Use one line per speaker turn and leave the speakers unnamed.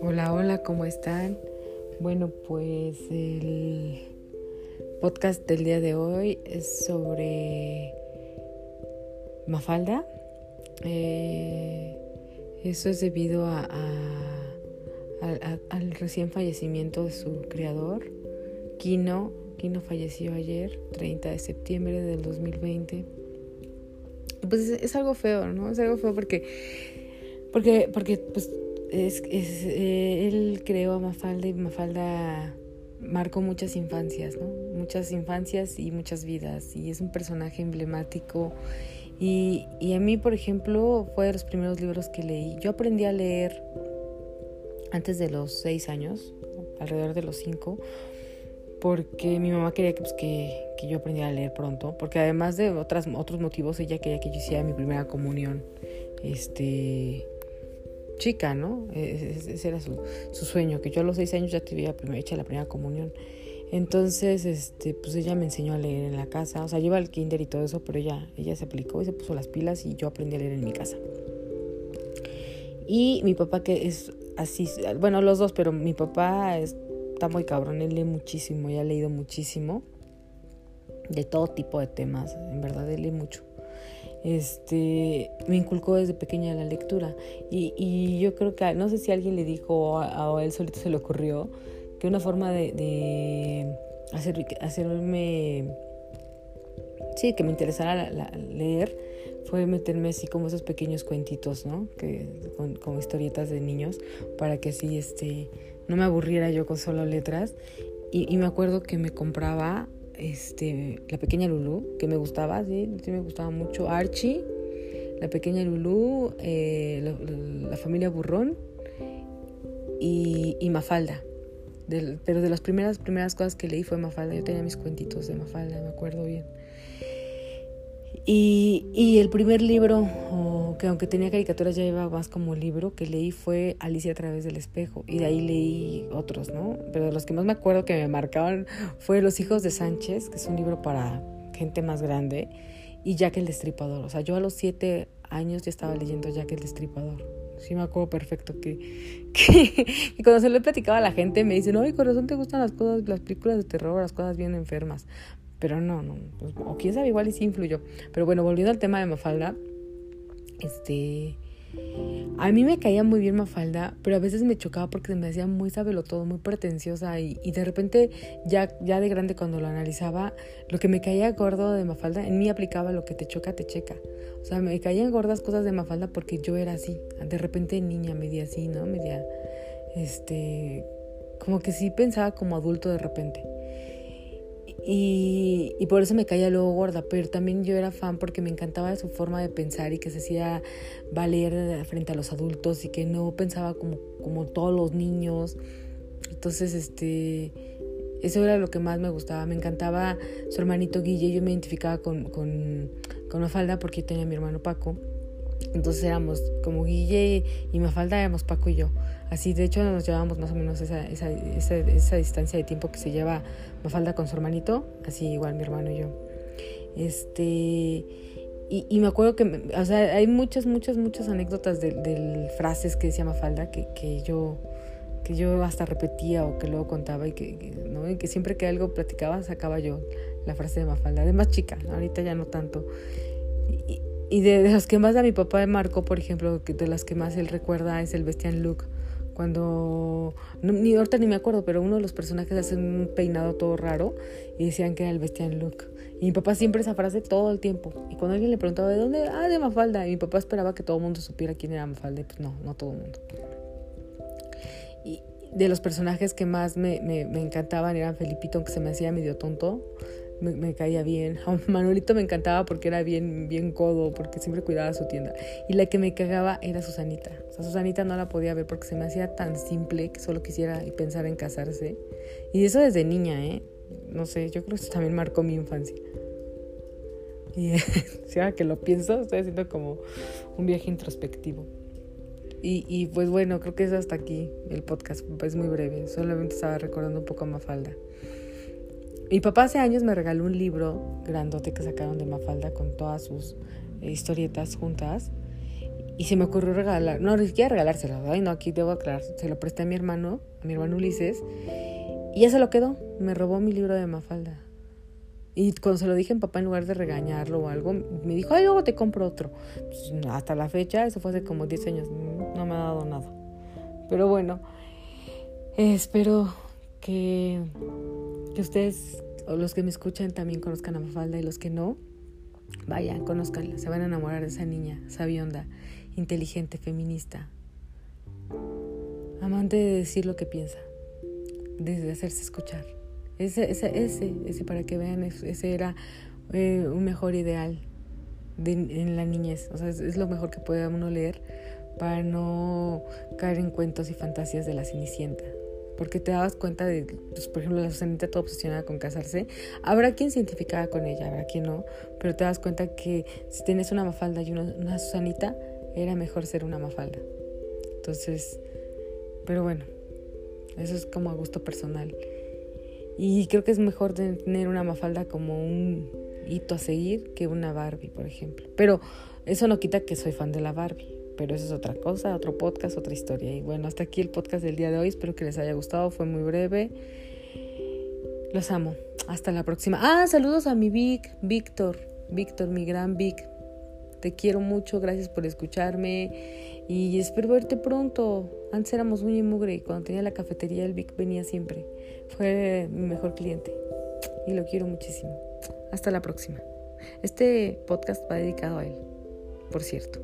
Hola, hola, ¿cómo están? Bueno, pues el podcast del día de hoy es sobre Mafalda. Eh, eso es debido a, al recién fallecimiento de su creador, Kino. Kino falleció ayer, 30 de septiembre del 2020. Pues es, algo feo, ¿no? Es algo feo porque, porque, porque pues es, es eh, él creó a Mafalda y Mafalda marcó muchas infancias, ¿no? Muchas infancias y muchas vidas. Y es un personaje emblemático. Y, y, a mí, por ejemplo, fue de los primeros libros que leí. Yo aprendí a leer antes de los seis años, alrededor de los cinco, porque mi mamá quería que, pues, que, yo aprendiera a leer pronto, porque además de otras, otros motivos, ella quería que yo hiciera mi primera comunión. Este chica, ¿no? Ese era su, sueño, que yo a los seis años ya tuviera hecha la primera comunión. Entonces, este, pues ella me enseñó a leer en la casa, o sea, lleva el kinder y todo eso, pero ella, ella se aplicó y se puso las pilas y yo aprendí a leer en mi casa. Y mi papá que es así, bueno, los dos, pero mi papá está muy cabrón, él lee muchísimo, ya ha leído muchísimo, de todo tipo de temas, en verdad, él lee mucho este, me inculcó desde pequeña la lectura. Y, y yo creo que, no sé si alguien le dijo o a, él solito se le ocurrió, que una forma de, hacer, hacerme, sí, que me interesara leer, fue meterme así como esos pequeños cuentitos, ¿no? Que, con, historietas de niños, para que así, este, no me aburriera yo con solo letras. Y, me acuerdo que me compraba este, la pequeña Lulu, que me gustaba, sí, sí me gustaba mucho. Archie, la pequeña Lulu, eh, la, familia Burrón y, y Mafalda. pero de las primeras, primeras cosas que leí fue Mafalda. Yo tenía mis cuentitos de Mafalda, me acuerdo bien. Y, y el primer libro, que aunque tenía caricaturas ya iba más como libro, que leí fue Alicia a través del espejo. Y de ahí leí otros, ¿no? Pero de los que más me acuerdo que me marcaban fue Los hijos de Sánchez, que es un libro para gente más grande, y Jack el Destripador. O sea, yo a los siete años ya estaba leyendo Jack el Destripador. Sí me acuerdo perfecto que, que cuando se lo he platicado a la gente me dicen, ay, corazón, ¿te gustan las cosas, las películas de terror, las cosas bien enfermas? Pero no, no, pues, o quién sabe, igual y sí influyó. Pero bueno, volviendo al tema de Mafalda, este, a mí me caía muy bien Mafalda, pero a veces me chocaba porque me hacía muy todo, muy pretenciosa y, y, de repente ya, ya de grande cuando lo analizaba, lo que me caía gordo de Mafalda, en mí aplicaba lo que te choca, te checa. O sea, me caían gordas cosas de Mafalda porque yo era así. De repente niña, media así, ¿no? Media, este, como que sí pensaba como adulto de repente. Y, por eso me caía luego gorda, pero también yo era fan porque me encantaba su forma de pensar y que se hacía valer frente a los adultos y que no pensaba como, como todos los niños. Entonces, este, eso era lo que más me gustaba. Me encantaba su hermanito Guille, yo me identificaba con, con, con Mafalda porque tenía a mi hermano Paco. Entonces éramos como Guille y Mafalda éramos Paco y yo. Así, de hecho, nos llevábamos más o menos esa, esa, esa, esa distancia de tiempo que se lleva Mafalda con su hermanito, así igual mi hermano y yo. Este, y, y me acuerdo que, o sea, hay muchas, muchas, muchas anécdotas de, de frases que decía Mafalda que, que yo que yo hasta repetía o que luego contaba y que, ¿no? y que siempre que algo platicaba sacaba yo la frase de Mafalda, de más chica, ahorita ya no tanto. Y, y de, de, las que más a mi papá marcó, por ejemplo, de las que más él recuerda es el Bestian Luke cuando, ni ahorita ni me acuerdo, pero uno de los personajes hace un peinado todo raro y decían que era el bestial Luke. Y mi papá siempre esa frase todo el tiempo. Y cuando alguien le preguntaba de dónde, ah, de Mafalda. Y mi papá esperaba que todo el mundo supiera quién era Mafalda. Y pues no, no todo el mundo. Y de los personajes que más me, me, me encantaban eran Felipito, aunque se me hacía medio tonto me, caía bien. A Manuelito me encantaba porque era bien, bien codo, porque siempre cuidaba su tienda. Y la que me cagaba era Susanita. O sea, Susanita no la podía ver porque se me hacía tan simple que solo quisiera pensar en casarse. Y eso desde niña, ¿eh? No sé, yo creo que eso también marcó mi infancia. Y si ahora que lo pienso, estoy haciendo como un viaje introspectivo. Y, y, pues bueno, creo que es hasta aquí el podcast. Es muy breve. Solamente estaba recordando un poco a Mafalda. Mi papá hace años me regaló un libro grandote que sacaron de Mafalda con todas sus historietas juntas. Y se me ocurrió regalar, no, ni regalárselo, ay no, aquí debo aclarar, se lo presté a mi hermano, a mi hermano Ulises, y ya se lo quedó, me robó mi libro de Mafalda. Y cuando se lo dije a mi papá, en lugar de regañarlo o algo, me dijo, ay, luego te compro otro. Pues, hasta la fecha, eso fue hace como 10 años, no me ha dado nada. Pero bueno, espero que, que ustedes, o los que me escuchan, también conozcan a Mafalda y los que no, vayan, conozcanla, se van a enamorar de esa niña sabionda, inteligente, feminista, amante de decir lo que piensa, de hacerse escuchar. Ese, ese, ese, ese para que vean, ese era eh, un mejor ideal de, en la niñez. O sea, es, lo mejor que puede uno leer para no caer en cuentos y fantasías de la Cenicienta. Porque te dabas cuenta de, pues, por ejemplo, la Susanita toda obsesionada con casarse. Habrá quien se identificaba con ella, habrá quien no, pero te das cuenta que si tienes una mafalda y una, una Susanita, era mejor ser una mafalda. Entonces, pero bueno, eso es como a gusto personal. Y creo que es mejor tener una mafalda como un hito a seguir que una Barbie, por ejemplo. Pero eso no quita que soy fan de la Barbie. Pero eso es otra cosa, otro podcast, otra historia. Y bueno, hasta aquí el podcast del día de hoy. Espero que les haya gustado. Fue muy breve. Los amo. Hasta la próxima. Ah, saludos a mi Vic, Víctor. Víctor, mi gran Vic. Te quiero mucho. Gracias por escucharme. Y espero verte pronto. Antes éramos muy mugre y cuando tenía la cafetería el Vic venía siempre. Fue mi mejor cliente y lo quiero muchísimo. Hasta la próxima. Este podcast va dedicado a él, por cierto.